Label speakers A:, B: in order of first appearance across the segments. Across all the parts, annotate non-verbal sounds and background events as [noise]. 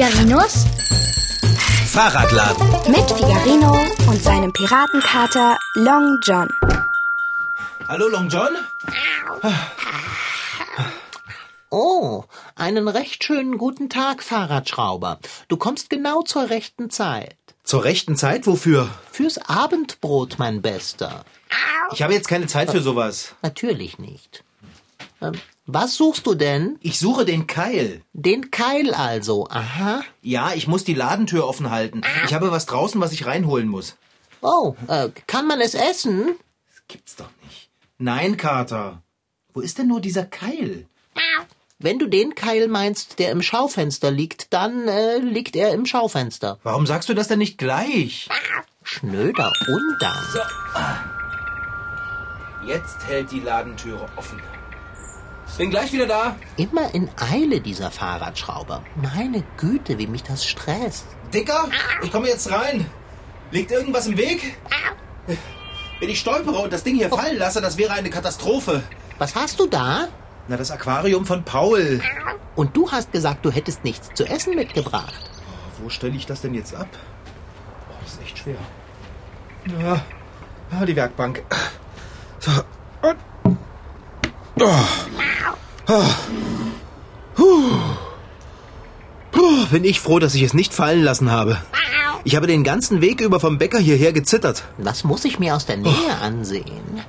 A: Figarinos
B: Fahrradladen.
A: mit Figarino und seinem Piratenkater Long John.
B: Hallo Long John?
C: Oh, einen recht schönen guten Tag, Fahrradschrauber. Du kommst genau zur rechten Zeit.
B: Zur rechten Zeit? Wofür?
C: Fürs Abendbrot, mein Bester.
B: Ich habe jetzt keine Zeit für sowas.
C: Natürlich nicht. Ähm, was suchst du denn?
B: Ich suche den Keil.
C: Den Keil also. Aha.
B: Ja, ich muss die Ladentür offen halten. Ich habe was draußen, was ich reinholen muss.
C: Oh, äh, kann man es essen?
B: Das gibt's doch nicht. Nein, Kater. Wo ist denn nur dieser Keil?
C: Wenn du den Keil meinst, der im Schaufenster liegt, dann äh, liegt er im Schaufenster.
B: Warum sagst du das denn nicht gleich?
C: Schnöder Undank.
B: Jetzt hält die Ladentüre offen. Bin gleich wieder da.
C: Immer in Eile, dieser Fahrradschrauber. Meine Güte, wie mich das stresst.
B: Dicker, ich komme jetzt rein. Liegt irgendwas im Weg? Wenn ich stolpere und das Ding hier fallen lasse, das wäre eine Katastrophe.
C: Was hast du da?
B: Na, das Aquarium von Paul.
C: Und du hast gesagt, du hättest nichts zu essen mitgebracht.
B: Wo stelle ich das denn jetzt ab? Oh, das ist echt schwer. Ja, ja die Werkbank. So. Und. Oh. Bin ich froh, dass ich es nicht fallen lassen habe. Ich habe den ganzen Weg über vom Bäcker hierher gezittert.
C: Das muss ich mir aus der Nähe ansehen.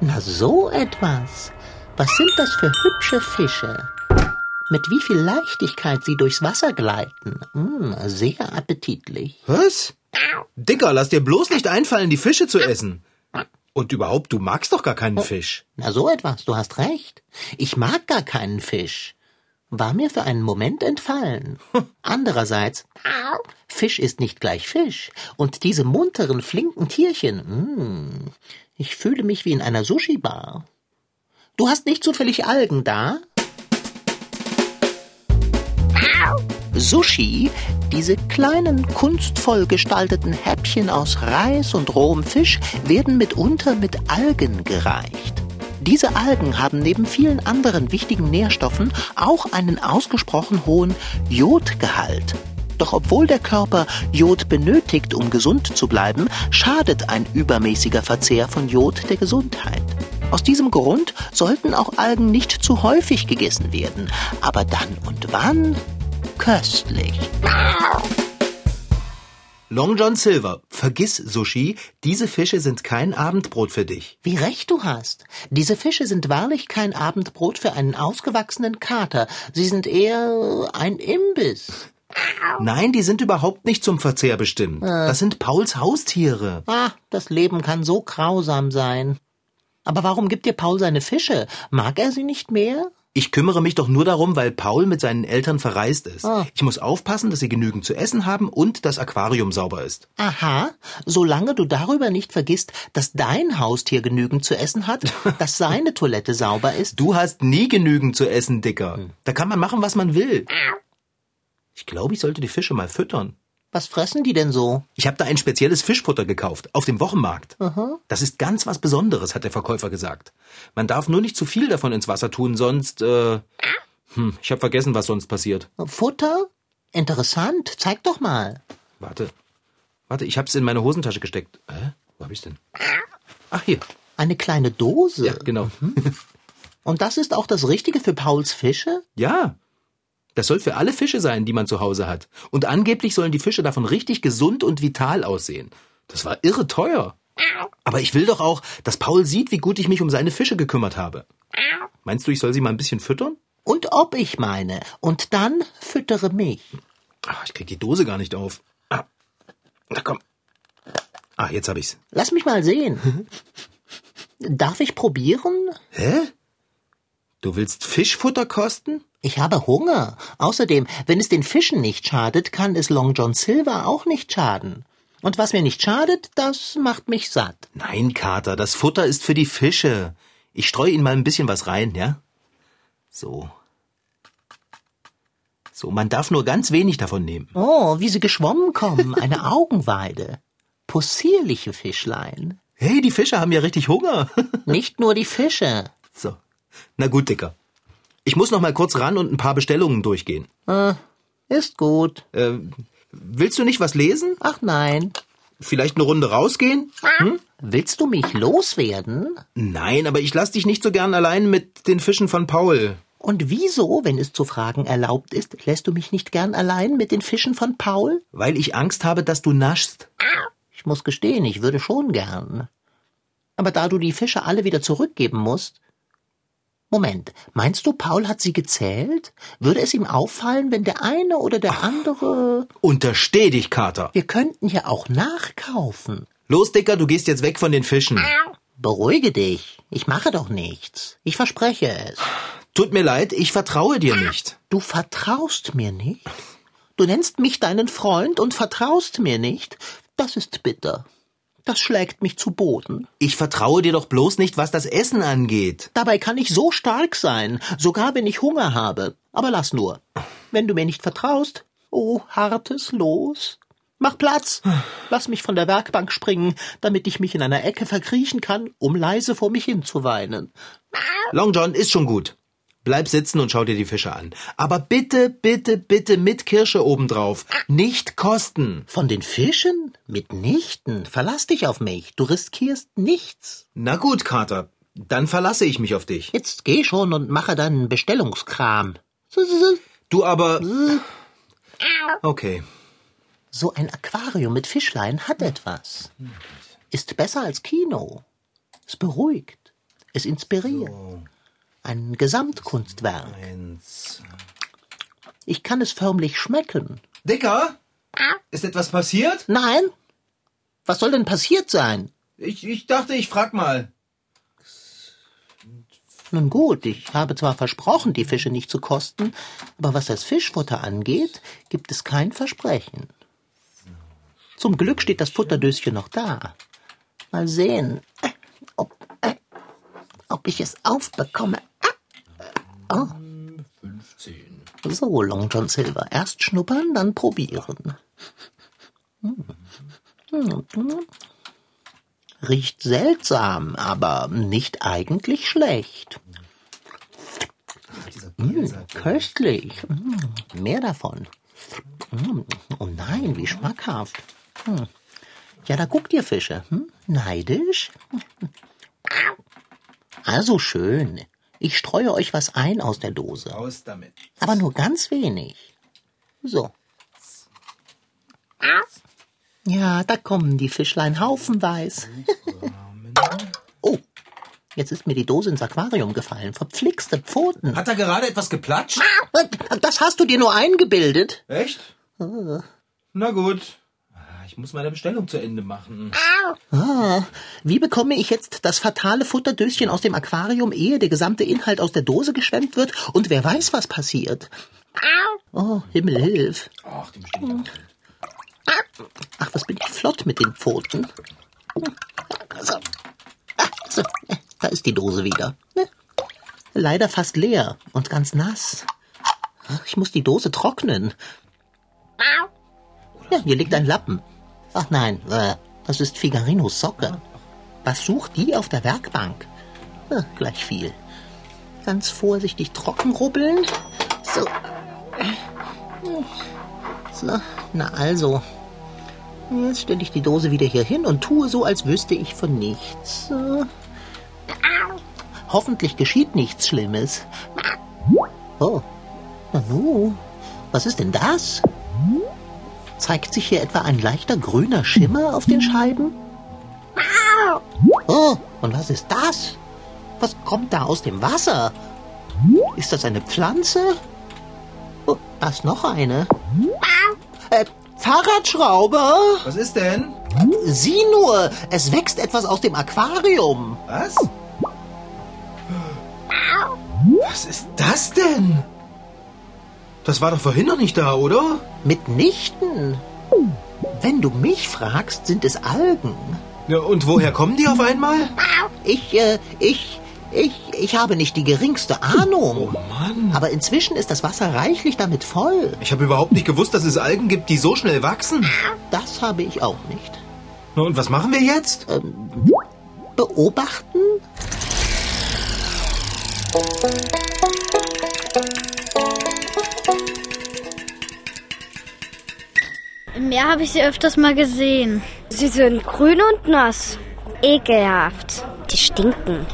C: Na, so etwas. Was sind das für hübsche Fische? Mit wie viel Leichtigkeit sie durchs Wasser gleiten. Mm, sehr appetitlich.
B: Was? Dicker, lass dir bloß nicht einfallen, die Fische zu essen. Und überhaupt, du magst doch gar keinen Fisch.
C: Na, so etwas, du hast recht. Ich mag gar keinen Fisch. War mir für einen Moment entfallen. [laughs] Andererseits, Fisch ist nicht gleich Fisch. Und diese munteren, flinken Tierchen, mm, ich fühle mich wie in einer Sushi-Bar. Du hast nicht zufällig Algen da? Sushi, diese kleinen kunstvoll gestalteten Häppchen aus Reis und rohem Fisch, werden mitunter mit Algen gereicht. Diese Algen haben neben vielen anderen wichtigen Nährstoffen auch einen ausgesprochen hohen Jodgehalt. Doch obwohl der Körper Jod benötigt, um gesund zu bleiben, schadet ein übermäßiger Verzehr von Jod der Gesundheit. Aus diesem Grund sollten auch Algen nicht zu häufig gegessen werden, aber dann und wann köstlich.
B: Long John Silver, vergiss Sushi, diese Fische sind kein Abendbrot für dich.
C: Wie recht du hast. Diese Fische sind wahrlich kein Abendbrot für einen ausgewachsenen Kater. Sie sind eher ein Imbiss.
B: Nein, die sind überhaupt nicht zum Verzehr bestimmt. Das sind Pauls Haustiere.
C: Ah, das Leben kann so grausam sein. Aber warum gibt dir Paul seine Fische? Mag er sie nicht mehr?
B: Ich kümmere mich doch nur darum, weil Paul mit seinen Eltern verreist ist.
C: Ah.
B: Ich muss aufpassen, dass sie genügend zu essen haben und das Aquarium sauber ist.
C: Aha, solange du darüber nicht vergisst, dass dein Haustier genügend zu essen hat, [laughs] dass seine Toilette sauber ist.
B: Du hast nie genügend zu essen, Dicker. Da kann man machen, was man will. Ich glaube, ich sollte die Fische mal füttern.
C: Was fressen die denn so?
B: Ich habe da ein spezielles Fischfutter gekauft, auf dem Wochenmarkt. Das ist ganz was Besonderes, hat der Verkäufer gesagt. Man darf nur nicht zu viel davon ins Wasser tun, sonst... Äh, hm, ich habe vergessen, was sonst passiert.
C: Futter? Interessant, zeig doch mal.
B: Warte, warte, ich hab's in meine Hosentasche gesteckt. Hä? Wo hab ich's denn? Ach, hier.
C: Eine kleine Dose.
B: Ja, genau.
C: Und das ist auch das Richtige für Pauls Fische?
B: Ja. Das soll für alle Fische sein, die man zu Hause hat. Und angeblich sollen die Fische davon richtig gesund und vital aussehen. Das war irre teuer. Aber ich will doch auch, dass Paul sieht, wie gut ich mich um seine Fische gekümmert habe. Meinst du, ich soll sie mal ein bisschen füttern?
C: Und ob ich meine. Und dann füttere mich.
B: Ach, ich krieg die Dose gar nicht auf. Ah. Na komm. Ah, jetzt hab ich's.
C: Lass mich mal sehen. [laughs] Darf ich probieren?
B: Hä? Du willst Fischfutter kosten?
C: Ich habe Hunger. Außerdem, wenn es den Fischen nicht schadet, kann es Long John Silver auch nicht schaden. Und was mir nicht schadet, das macht mich satt.
B: Nein, Kater, das Futter ist für die Fische. Ich streue ihnen mal ein bisschen was rein, ja? So. So, man darf nur ganz wenig davon nehmen.
C: Oh, wie sie geschwommen kommen. Eine [laughs] Augenweide. Possierliche Fischlein.
B: Hey, die Fische haben ja richtig Hunger. [laughs]
C: Nicht nur die Fische.
B: so. Na gut, Dicker. Ich muss noch mal kurz ran und ein paar Bestellungen durchgehen.
C: Äh, ist gut.
B: Äh, willst du nicht was lesen?
C: Ach nein.
B: Vielleicht eine Runde rausgehen?
C: Hm? Willst du mich loswerden?
B: Nein, aber ich lass dich nicht so gern allein mit den Fischen von Paul.
C: Und wieso, wenn es zu fragen erlaubt ist, lässt du mich nicht gern allein mit den Fischen von Paul?
B: Weil ich Angst habe, dass du naschst.
C: Ich muss gestehen, ich würde schon gern. Aber da du die Fische alle wieder zurückgeben musst. Moment, meinst du, Paul hat sie gezählt? Würde es ihm auffallen, wenn der eine oder der andere.
B: Untersteh dich, Kater.
C: Wir könnten ja auch nachkaufen.
B: Los, Dicker, du gehst jetzt weg von den Fischen.
C: Beruhige dich. Ich mache doch nichts. Ich verspreche es.
B: Tut mir leid, ich vertraue dir nicht.
C: Du vertraust mir nicht? Du nennst mich deinen Freund und vertraust mir nicht? Das ist bitter. Das schlägt mich zu Boden.
B: Ich vertraue dir doch bloß nicht, was das Essen angeht.
C: Dabei kann ich so stark sein, sogar wenn ich Hunger habe. Aber lass nur. Wenn du mir nicht vertraust, oh hartes Los. Mach Platz. Lass mich von der Werkbank springen, damit ich mich in einer Ecke verkriechen kann, um leise vor mich hin zu weinen.
B: Long John ist schon gut. Bleib sitzen und schau dir die Fische an. Aber bitte, bitte, bitte mit Kirsche obendrauf. Nicht kosten.
C: Von den Fischen? Mitnichten. Verlass dich auf mich. Du riskierst nichts.
B: Na gut, Kater. Dann verlasse ich mich auf dich.
C: Jetzt geh schon und mache deinen Bestellungskram.
B: Du aber. Okay.
C: So ein Aquarium mit Fischlein hat etwas. Ist besser als Kino. Es beruhigt. Es inspiriert. Ein Gesamtkunstwerk.
B: Eins.
C: Ich kann es förmlich schmecken.
B: Dicker? Ist etwas passiert?
C: Nein? Was soll denn passiert sein?
B: Ich, ich dachte, ich frag mal.
C: Nun gut, ich habe zwar versprochen, die Fische nicht zu kosten, aber was das Fischfutter angeht, gibt es kein Versprechen. Zum Glück steht das Futterdöschen noch da. Mal sehen, äh, ob, äh, ob ich es aufbekomme. Oh.
B: 15.
C: So, Long John Silver. Erst schnuppern, dann probieren. Hm. Riecht seltsam, aber nicht eigentlich schlecht. Hm, köstlich. Hm, mehr davon. Hm, oh nein, wie schmackhaft. Hm. Ja, da guckt ihr Fische. Hm? Neidisch? Also schön. Ich streue euch was ein aus der Dose.
B: Aus damit.
C: Aber nur ganz wenig. So. Ja, da kommen die Fischlein haufenweise. oh, jetzt ist mir die Dose ins Aquarium gefallen. Verpflixte Pfoten.
B: Hat da gerade etwas geplatscht?
C: Das hast du dir nur eingebildet.
B: Echt? Na gut. Ich muss meine Bestellung zu Ende machen.
C: Ah, wie bekomme ich jetzt das fatale Futterdöschen aus dem Aquarium, ehe der gesamte Inhalt aus der Dose geschwemmt wird? Und wer weiß, was passiert? Oh, Himmel hilf.
B: Ach, dem stimmt.
C: Ach, was bin ich flott mit den Pfoten. So. So. Da ist die Dose wieder. Leider fast leer und ganz nass. Ich muss die Dose trocknen. Ja, hier liegt ein Lappen. Ach nein, äh, das ist Figarinos Socke. Was sucht die auf der Werkbank? Äh, gleich viel. Ganz vorsichtig trocken rubbeln. So. So, na also. Jetzt stelle ich die Dose wieder hier hin und tue so, als wüsste ich von nichts. So. Hoffentlich geschieht nichts Schlimmes. Oh, Nanu, was ist denn das? Zeigt sich hier etwa ein leichter grüner Schimmer auf den Scheiben? Oh, und was ist das? Was kommt da aus dem Wasser? Ist das eine Pflanze? Oh, da ist noch eine. Äh, Fahrradschrauber?
B: Was ist denn?
C: Sieh nur, es wächst etwas aus dem Aquarium.
B: Was? Was ist das denn? Das war doch vorhin noch nicht da, oder?
C: Mitnichten. Wenn du mich fragst, sind es Algen.
B: Ja, und woher kommen die auf einmal?
C: Ich, äh, ich, ich, ich habe nicht die geringste Ahnung.
B: Oh Mann.
C: Aber inzwischen ist das Wasser reichlich damit voll.
B: Ich habe überhaupt nicht gewusst, dass es Algen gibt, die so schnell wachsen.
C: Das habe ich auch nicht.
B: Na, und was machen wir jetzt?
C: Ähm, beobachten?
D: Meer habe ich sie öfters mal gesehen.
A: Sie sind grün und nass. Ekelhaft. Die stinken.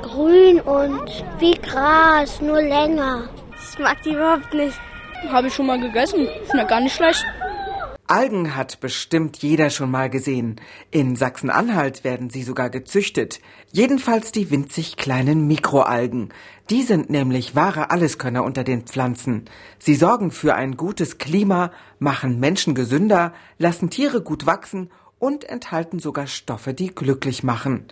E: Grün und wie Gras, nur länger.
A: Ich mag die überhaupt nicht.
D: Habe ich schon mal gegessen. Schmeckt gar nicht schlecht.
F: Algen hat bestimmt jeder schon mal gesehen. In Sachsen-Anhalt werden sie sogar gezüchtet. Jedenfalls die winzig kleinen Mikroalgen. Die sind nämlich wahre Alleskönner unter den Pflanzen. Sie sorgen für ein gutes Klima, machen Menschen gesünder, lassen Tiere gut wachsen und enthalten sogar Stoffe, die glücklich machen.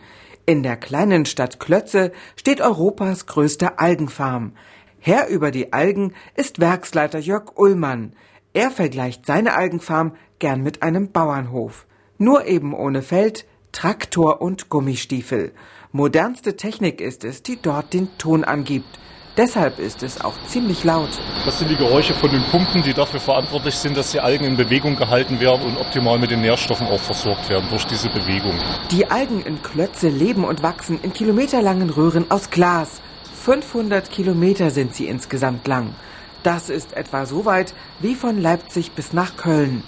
F: In der kleinen Stadt Klötze steht Europas größte Algenfarm. Herr über die Algen ist Werksleiter Jörg Ullmann. Er vergleicht seine Algenfarm gern mit einem Bauernhof. Nur eben ohne Feld, Traktor und Gummistiefel. Modernste Technik ist es, die dort den Ton angibt. Deshalb ist es auch ziemlich laut.
G: Das sind die Geräusche von den Pumpen, die dafür verantwortlich sind, dass die Algen in Bewegung gehalten werden und optimal mit den Nährstoffen auch versorgt werden durch diese Bewegung.
F: Die Algen in Klötze leben und wachsen in kilometerlangen Röhren aus Glas. 500 Kilometer sind sie insgesamt lang. Das ist etwa so weit wie von Leipzig bis nach Köln.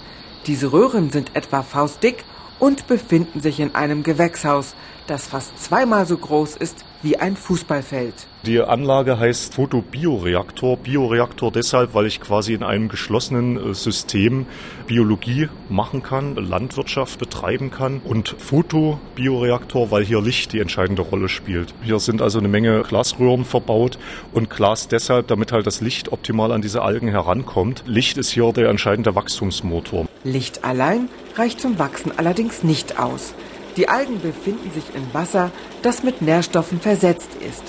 F: Diese Röhren sind etwa faustdick und befinden sich in einem Gewächshaus, das fast zweimal so groß ist wie ein Fußballfeld.
G: Die Anlage heißt Photobioreaktor. Bioreaktor deshalb, weil ich quasi in einem geschlossenen äh, System Biologie machen kann, Landwirtschaft betreiben kann und Photobioreaktor, weil hier Licht die entscheidende Rolle spielt. Hier sind also eine Menge Glasröhren verbaut und Glas deshalb, damit halt das Licht optimal an diese Algen herankommt. Licht ist hier der entscheidende Wachstumsmotor.
F: Licht allein reicht zum Wachsen allerdings nicht aus. Die Algen befinden sich in Wasser, das mit Nährstoffen versetzt ist.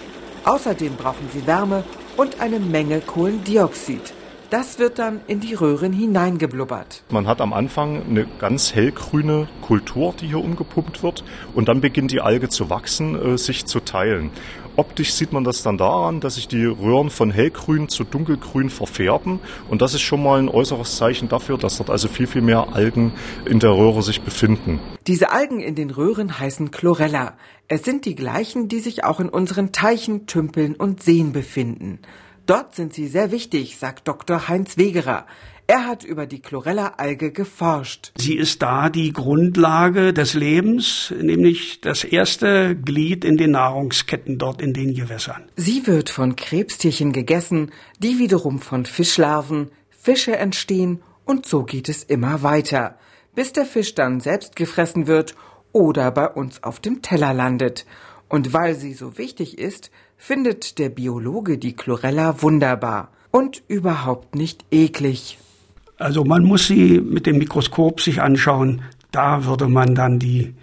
F: Außerdem brauchen sie Wärme und eine Menge Kohlendioxid. Das wird dann in die Röhren hineingeblubbert.
G: Man hat am Anfang eine ganz hellgrüne Kultur, die hier umgepumpt wird. Und dann beginnt die Alge zu wachsen, äh, sich zu teilen. Optisch sieht man das dann daran, dass sich die Röhren von hellgrün zu dunkelgrün verfärben. Und das ist schon mal ein äußeres Zeichen dafür, dass dort also viel, viel mehr Algen in der Röhre sich befinden.
F: Diese Algen in den Röhren heißen Chlorella. Es sind die gleichen, die sich auch in unseren Teichen, Tümpeln und Seen befinden. Dort sind sie sehr wichtig, sagt Dr. Heinz Wegerer. Er hat über die Chlorella-Alge geforscht.
H: Sie ist da die Grundlage des Lebens, nämlich das erste Glied in den Nahrungsketten dort in den Gewässern.
F: Sie wird von Krebstierchen gegessen, die wiederum von Fischlarven, Fische entstehen und so geht es immer weiter, bis der Fisch dann selbst gefressen wird oder bei uns auf dem Teller landet. Und weil sie so wichtig ist, findet der Biologe die Chlorella wunderbar und überhaupt nicht eklig.
H: Also man muss sie mit dem Mikroskop sich anschauen. Da würde man dann die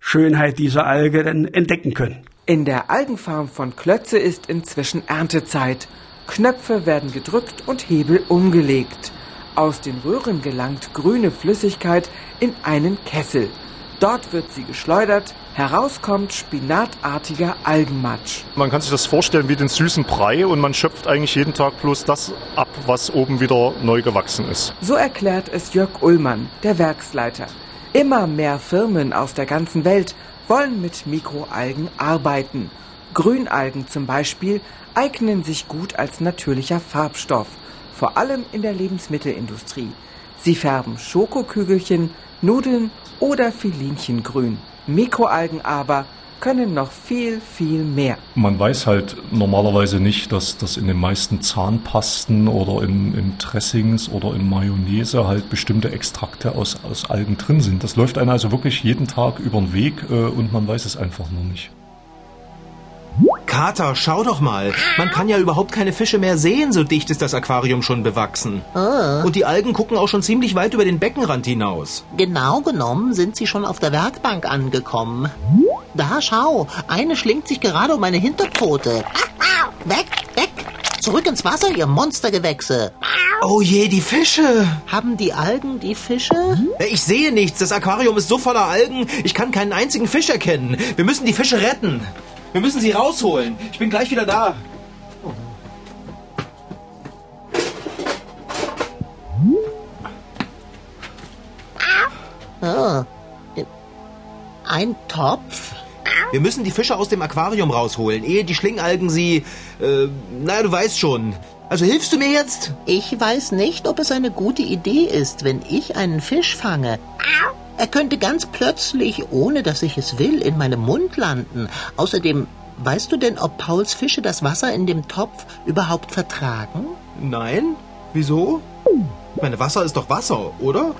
H: Schönheit dieser Alge dann entdecken können.
F: In der Algenfarm von Klötze ist inzwischen Erntezeit. Knöpfe werden gedrückt und Hebel umgelegt. Aus den Röhren gelangt grüne Flüssigkeit in einen Kessel. Dort wird sie geschleudert, herauskommt spinatartiger Algenmatsch.
G: Man kann sich das vorstellen wie den süßen Brei und man schöpft eigentlich jeden Tag bloß das ab, was oben wieder neu gewachsen ist.
F: So erklärt es Jörg Ullmann, der Werksleiter. Immer mehr Firmen aus der ganzen Welt wollen mit Mikroalgen arbeiten. Grünalgen zum Beispiel eignen sich gut als natürlicher Farbstoff, vor allem in der Lebensmittelindustrie. Sie färben Schokokügelchen, Nudeln oder Filinchengrün. Mikroalgen aber können noch viel, viel mehr.
G: Man weiß halt normalerweise nicht, dass das in den meisten Zahnpasten oder in, in Dressings oder in Mayonnaise halt bestimmte Extrakte aus, aus Algen drin sind. Das läuft einem also wirklich jeden Tag über den Weg äh, und man weiß es einfach nur nicht.
B: Kater, schau doch mal. Man kann ja überhaupt keine Fische mehr sehen, so dicht ist das Aquarium schon bewachsen.
C: Ah.
B: Und die Algen gucken auch schon ziemlich weit über den Beckenrand hinaus.
C: Genau genommen sind sie schon auf der Werkbank angekommen. Da schau, eine schlingt sich gerade um meine Hinterpfote. [laughs] Weg, weg! Zurück ins Wasser, ihr Monstergewächse.
B: Oh je, die Fische.
C: Haben die Algen die Fische?
B: Äh, Ich sehe nichts. Das Aquarium ist so voller Algen. Ich kann keinen einzigen Fisch erkennen. Wir müssen die Fische retten. Wir müssen sie rausholen. Ich bin gleich wieder da.
C: Ah. Ein Topf?
B: Wir müssen die Fische aus dem Aquarium rausholen, ehe die Schlingalgen sie... Äh, naja, du weißt schon. Also hilfst du mir jetzt?
C: Ich weiß nicht, ob es eine gute Idee ist, wenn ich einen Fisch fange. Er könnte ganz plötzlich, ohne dass ich es will, in meinem Mund landen. Außerdem, weißt du denn, ob Pauls Fische das Wasser in dem Topf überhaupt vertragen?
B: Nein? Wieso? Meine Wasser ist doch Wasser, oder?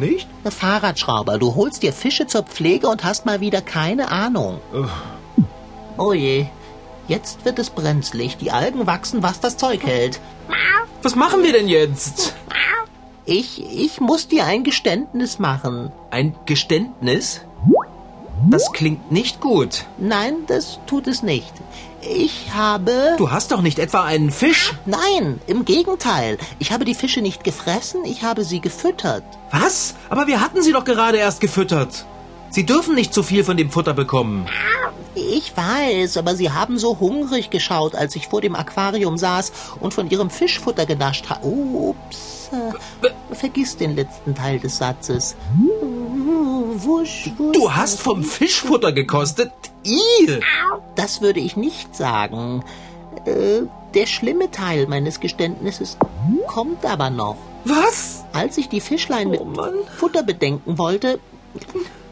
B: Nicht?
C: Na, Fahrradschrauber, du holst dir Fische zur Pflege und hast mal wieder keine Ahnung. Oh je, jetzt wird es brenzlig. Die Algen wachsen, was das Zeug hält.
B: Was machen wir denn jetzt?
C: Ich, ich muss dir ein Geständnis machen.
B: Ein Geständnis? Das klingt nicht gut.
C: Nein, das tut es nicht. Ich habe...
B: Du hast doch nicht etwa einen Fisch?
C: Nein, im Gegenteil. Ich habe die Fische nicht gefressen, ich habe sie gefüttert.
B: Was? Aber wir hatten sie doch gerade erst gefüttert. Sie dürfen nicht zu viel von dem Futter bekommen.
C: Ich weiß, aber sie haben so hungrig geschaut, als ich vor dem Aquarium saß und von ihrem Fischfutter genascht habe. Ups. Äh, vergiss den letzten Teil des Satzes. Wusch, wusch.
B: Du hast vom Fischfutter gekostet? Ih!
C: Das würde ich nicht sagen. Äh, der schlimme Teil meines Geständnisses kommt aber noch.
B: Was?
C: Als ich die Fischlein mit
B: Oh Mann.
C: Futter bedenken wollte,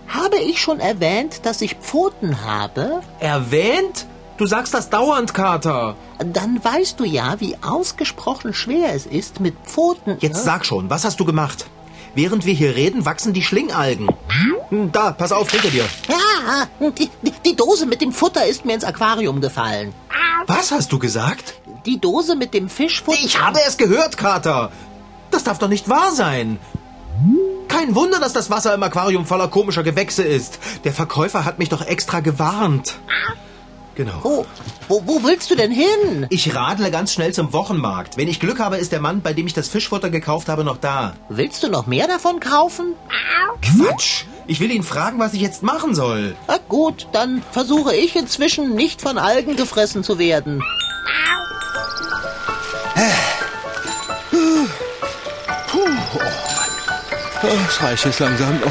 C: habe ich schon erwähnt, dass ich Pfoten habe?
B: Erwähnt? Du sagst das dauernd, Kater.
C: Dann weißt du ja, wie ausgesprochen schwer es ist mit Pfoten.
B: Jetzt sag schon, was hast du gemacht? Während wir hier reden, wachsen die Schlingalgen. Hm, Da, pass auf, hinter dir.
C: Ja, die, die- die Dose mit dem Futter ist mir ins Aquarium gefallen.
B: Was hast du gesagt?
C: Die Dose mit dem Fischfutter.
B: Ich habe es gehört, Kater. Das darf doch nicht wahr sein. Kein Wunder, dass das Wasser im Aquarium voller komischer Gewächse ist. Der Verkäufer hat mich doch extra gewarnt. Genau.
C: Wo, wo, wo willst du denn hin?
B: Ich radle ganz schnell zum Wochenmarkt. Wenn ich Glück habe, ist der Mann, bei dem ich das Fischfutter gekauft habe, noch da.
C: Willst du noch mehr davon kaufen?
B: Quatsch! Ich will ihn fragen, was ich jetzt machen soll.
C: Na gut, dann versuche ich inzwischen nicht von Algen gefressen zu werden.
B: Das reicht jetzt langsam. Oh.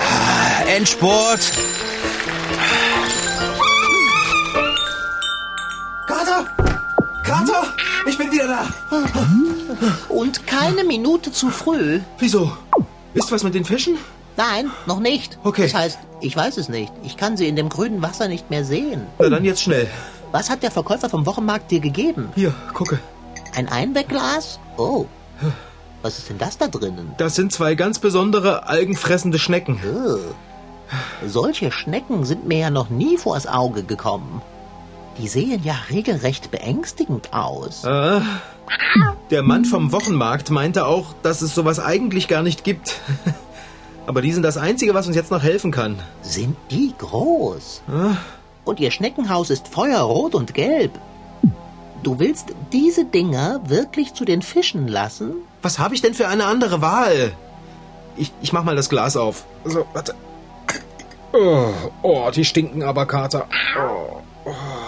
B: Ah, Endspurt. Kater! Kater! Ich bin wieder da.
C: Und keine Minute zu früh.
B: Wieso? Ist was mit den Fischen?
C: Nein, noch nicht.
B: Okay.
C: Das heißt, ich weiß es nicht. Ich kann sie in dem grünen Wasser nicht mehr sehen.
B: Na dann jetzt schnell.
C: Was hat der Verkäufer vom Wochenmarkt dir gegeben?
B: Hier, gucke.
C: Ein Einwegglas? Oh. Was ist denn das da drinnen?
B: Das sind zwei ganz besondere algenfressende Schnecken.
C: Ugh. Solche Schnecken sind mir ja noch nie vors Auge gekommen. Die sehen ja regelrecht beängstigend aus.
B: Ah, der Mann vom Wochenmarkt meinte auch, dass es sowas eigentlich gar nicht gibt. [laughs] Aber die sind das Einzige, was uns jetzt noch helfen kann.
C: Sind die groß? Und ihr Schneckenhaus ist feuerrot und gelb. Du willst diese Dinger wirklich zu den Fischen lassen?
B: Was habe ich denn für eine andere Wahl? Ich, ich mach mal das Glas auf. So, warte. Oh, oh die stinken aber, Kater.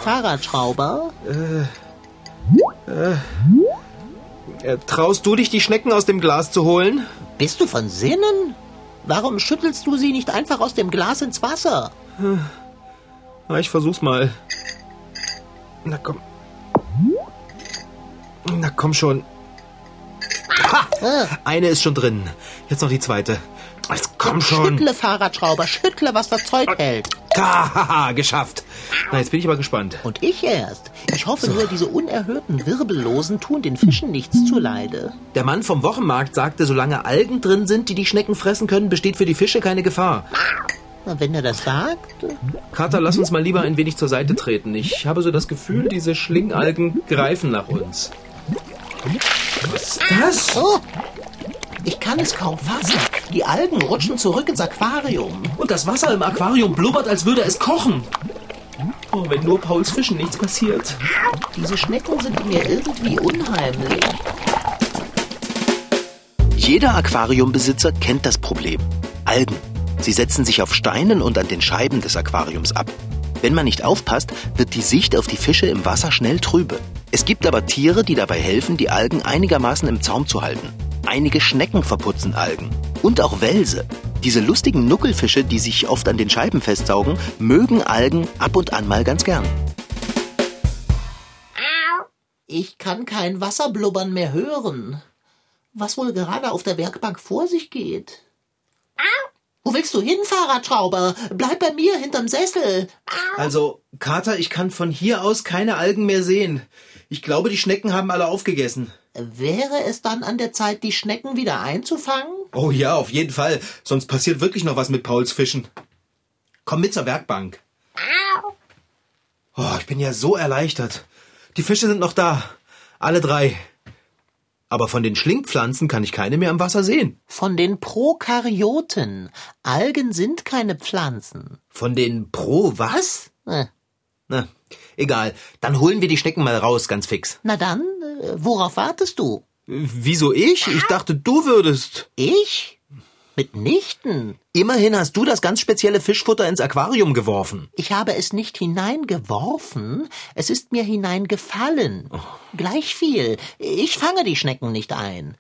C: Fahrradschrauber?
B: Äh, traust du dich, die Schnecken aus dem Glas zu holen?
C: Bist du von Sinnen? Warum schüttelst du sie nicht einfach aus dem Glas ins Wasser?
B: Na, ich versuch's mal. Na komm. Na komm schon. Ha! Eine ist schon drin. Jetzt noch die zweite. Jetzt komm schon.
C: Schüttle, Fahrradschrauber, schüttle, was das Zeug hält.
B: Haha, geschafft. Na, jetzt bin ich aber gespannt.
C: Und ich erst. Ich hoffe nur, diese unerhörten Wirbellosen tun den Fischen nichts zuleide.
B: Der Mann vom Wochenmarkt sagte, solange Algen drin sind, die die Schnecken fressen können, besteht für die Fische keine Gefahr.
C: Na, wenn er das sagt.
B: Kater, lass uns mal lieber ein wenig zur Seite treten. Ich habe so das Gefühl, diese Schlingalgen greifen nach uns. Was ist das?
C: Oh! Ich kann es kaum fassen. Die Algen rutschen zurück ins Aquarium.
B: Und das Wasser im Aquarium blubbert, als würde es kochen. Oh, wenn nur Pauls Fischen nichts passiert.
C: Diese Schnecken sind mir irgendwie unheimlich. Jeder Aquariumbesitzer kennt das Problem. Algen. Sie setzen sich auf Steinen und an den Scheiben des Aquariums ab. Wenn man nicht aufpasst, wird die Sicht auf die Fische im Wasser schnell trübe. Es gibt aber Tiere, die dabei helfen, die Algen einigermaßen im Zaum zu halten. Einige Schnecken verputzen Algen. Und auch Welse. Diese lustigen Nuckelfische, die sich oft an den Scheiben festsaugen, mögen Algen ab und an mal ganz gern. Ich kann kein Wasserblubbern mehr hören. Was wohl gerade auf der Werkbank vor sich geht? Wo willst du hin, Fahrradschrauber? Bleib bei mir hinterm Sessel.
B: Also, Kater, ich kann von hier aus keine Algen mehr sehen. Ich glaube, die Schnecken haben alle aufgegessen.
C: Wäre es dann an der Zeit, die Schnecken wieder einzufangen?
B: Oh ja, auf jeden Fall. Sonst passiert wirklich noch was mit Pauls Fischen. Komm mit zur Werkbank. Oh, ich bin ja so erleichtert. Die Fische sind noch da. Alle drei. Aber von den Schlingpflanzen kann ich keine mehr im Wasser sehen.
C: Von den Prokaryoten. Algen sind keine Pflanzen.
B: Von den Pro was?
C: Äh,
B: Na, egal. Dann holen wir die Schnecken mal raus, ganz fix.
C: Na dann, äh, worauf wartest du?
B: Wieso ich? Ich dachte, du würdest.
C: Ich? Mitnichten.
B: Immerhin hast du das ganz spezielle Fischfutter ins Aquarium geworfen.
C: Ich habe es nicht hineingeworfen, es ist mir hineingefallen. Gleich viel. Ich fange die Schnecken nicht ein.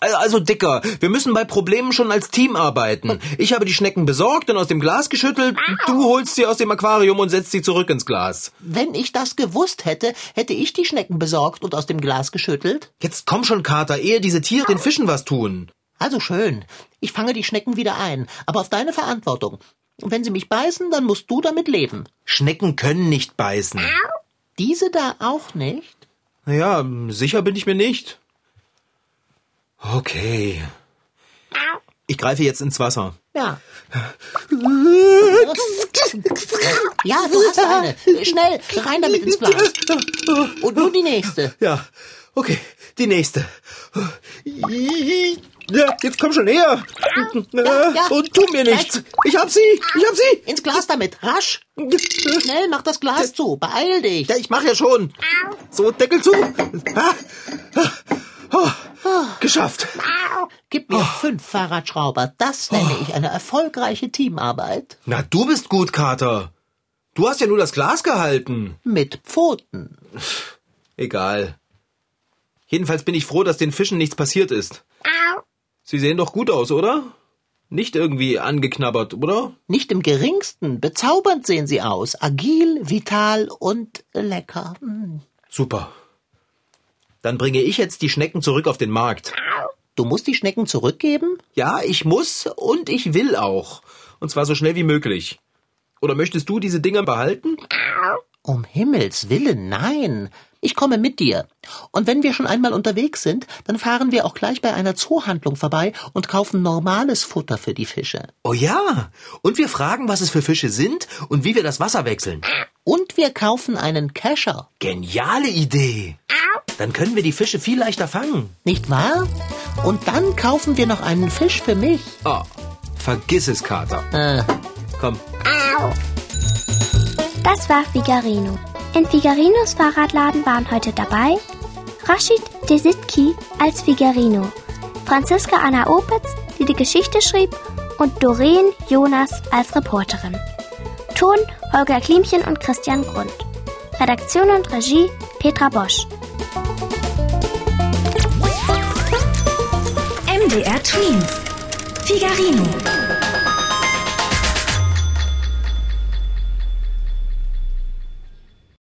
B: Also, Dicker, wir müssen bei Problemen schon als Team arbeiten. Ich habe die Schnecken besorgt und aus dem Glas geschüttelt. Du holst sie aus dem Aquarium und setzt sie zurück ins Glas.
C: Wenn ich das gewusst hätte, hätte ich die Schnecken besorgt und aus dem Glas geschüttelt.
B: Jetzt komm schon, Kater, ehe diese Tiere den Fischen was tun.
C: Also schön. Ich fange die Schnecken wieder ein, aber auf deine Verantwortung. Und wenn sie mich beißen, dann musst du damit leben.
B: Schnecken können nicht beißen.
C: Diese da auch nicht?
B: Naja, sicher bin ich mir nicht. Okay. Ich greife jetzt ins Wasser.
C: Ja. [laughs] Ja, du hast eine. Schnell, rein damit ins Glas. Und nun die nächste.
B: Ja, okay, die nächste. Ja, jetzt komm schon her.
C: ja.
B: Und tu mir nichts. Ich hab sie, ich hab sie.
C: Ins Glas damit, rasch. Schnell, mach das Glas zu. Beeil dich.
B: Ja, ich mach ja schon. So, Deckel zu. Ah, ah, oh, geschafft.
C: Gib mir fünf Fahrradschrauber. Das nenne ich eine erfolgreiche Teamarbeit.
B: Na, du bist gut, Kater. Du hast ja nur das Glas gehalten.
C: Mit Pfoten.
B: Egal. Jedenfalls bin ich froh, dass den Fischen nichts passiert ist. Sie sehen doch gut aus, oder? Nicht irgendwie angeknabbert, oder?
C: Nicht im geringsten. Bezaubernd sehen sie aus. Agil, vital und lecker. Mm.
B: Super. Dann bringe ich jetzt die Schnecken zurück auf den Markt.
C: Du musst die Schnecken zurückgeben?
B: Ja, ich muss und ich will auch. Und zwar so schnell wie möglich. Oder möchtest du diese Dinger behalten?
C: Um Himmels willen, nein. Ich komme mit dir. Und wenn wir schon einmal unterwegs sind, dann fahren wir auch gleich bei einer Zoohandlung vorbei und kaufen normales Futter für die Fische.
B: Oh ja. Und wir fragen, was es für Fische sind und wie wir das Wasser wechseln.
C: Und wir kaufen einen Kescher.
B: Geniale Idee. Dann können wir die Fische viel leichter fangen.
C: Nicht wahr? Und dann kaufen wir noch einen Fisch für mich.
B: Oh, vergiss es, Kater.
C: Äh,
B: Komm.
A: Das war Figarino. In Figarinos Fahrradladen waren heute dabei Rashid Desitki als Figarino, Franziska Anna Opitz, die die Geschichte schrieb, und Doreen Jonas als Reporterin. Ton Holger Klimchen und Christian Grund. Redaktion und Regie Petra Bosch.
I: MDR Twins. Figarino.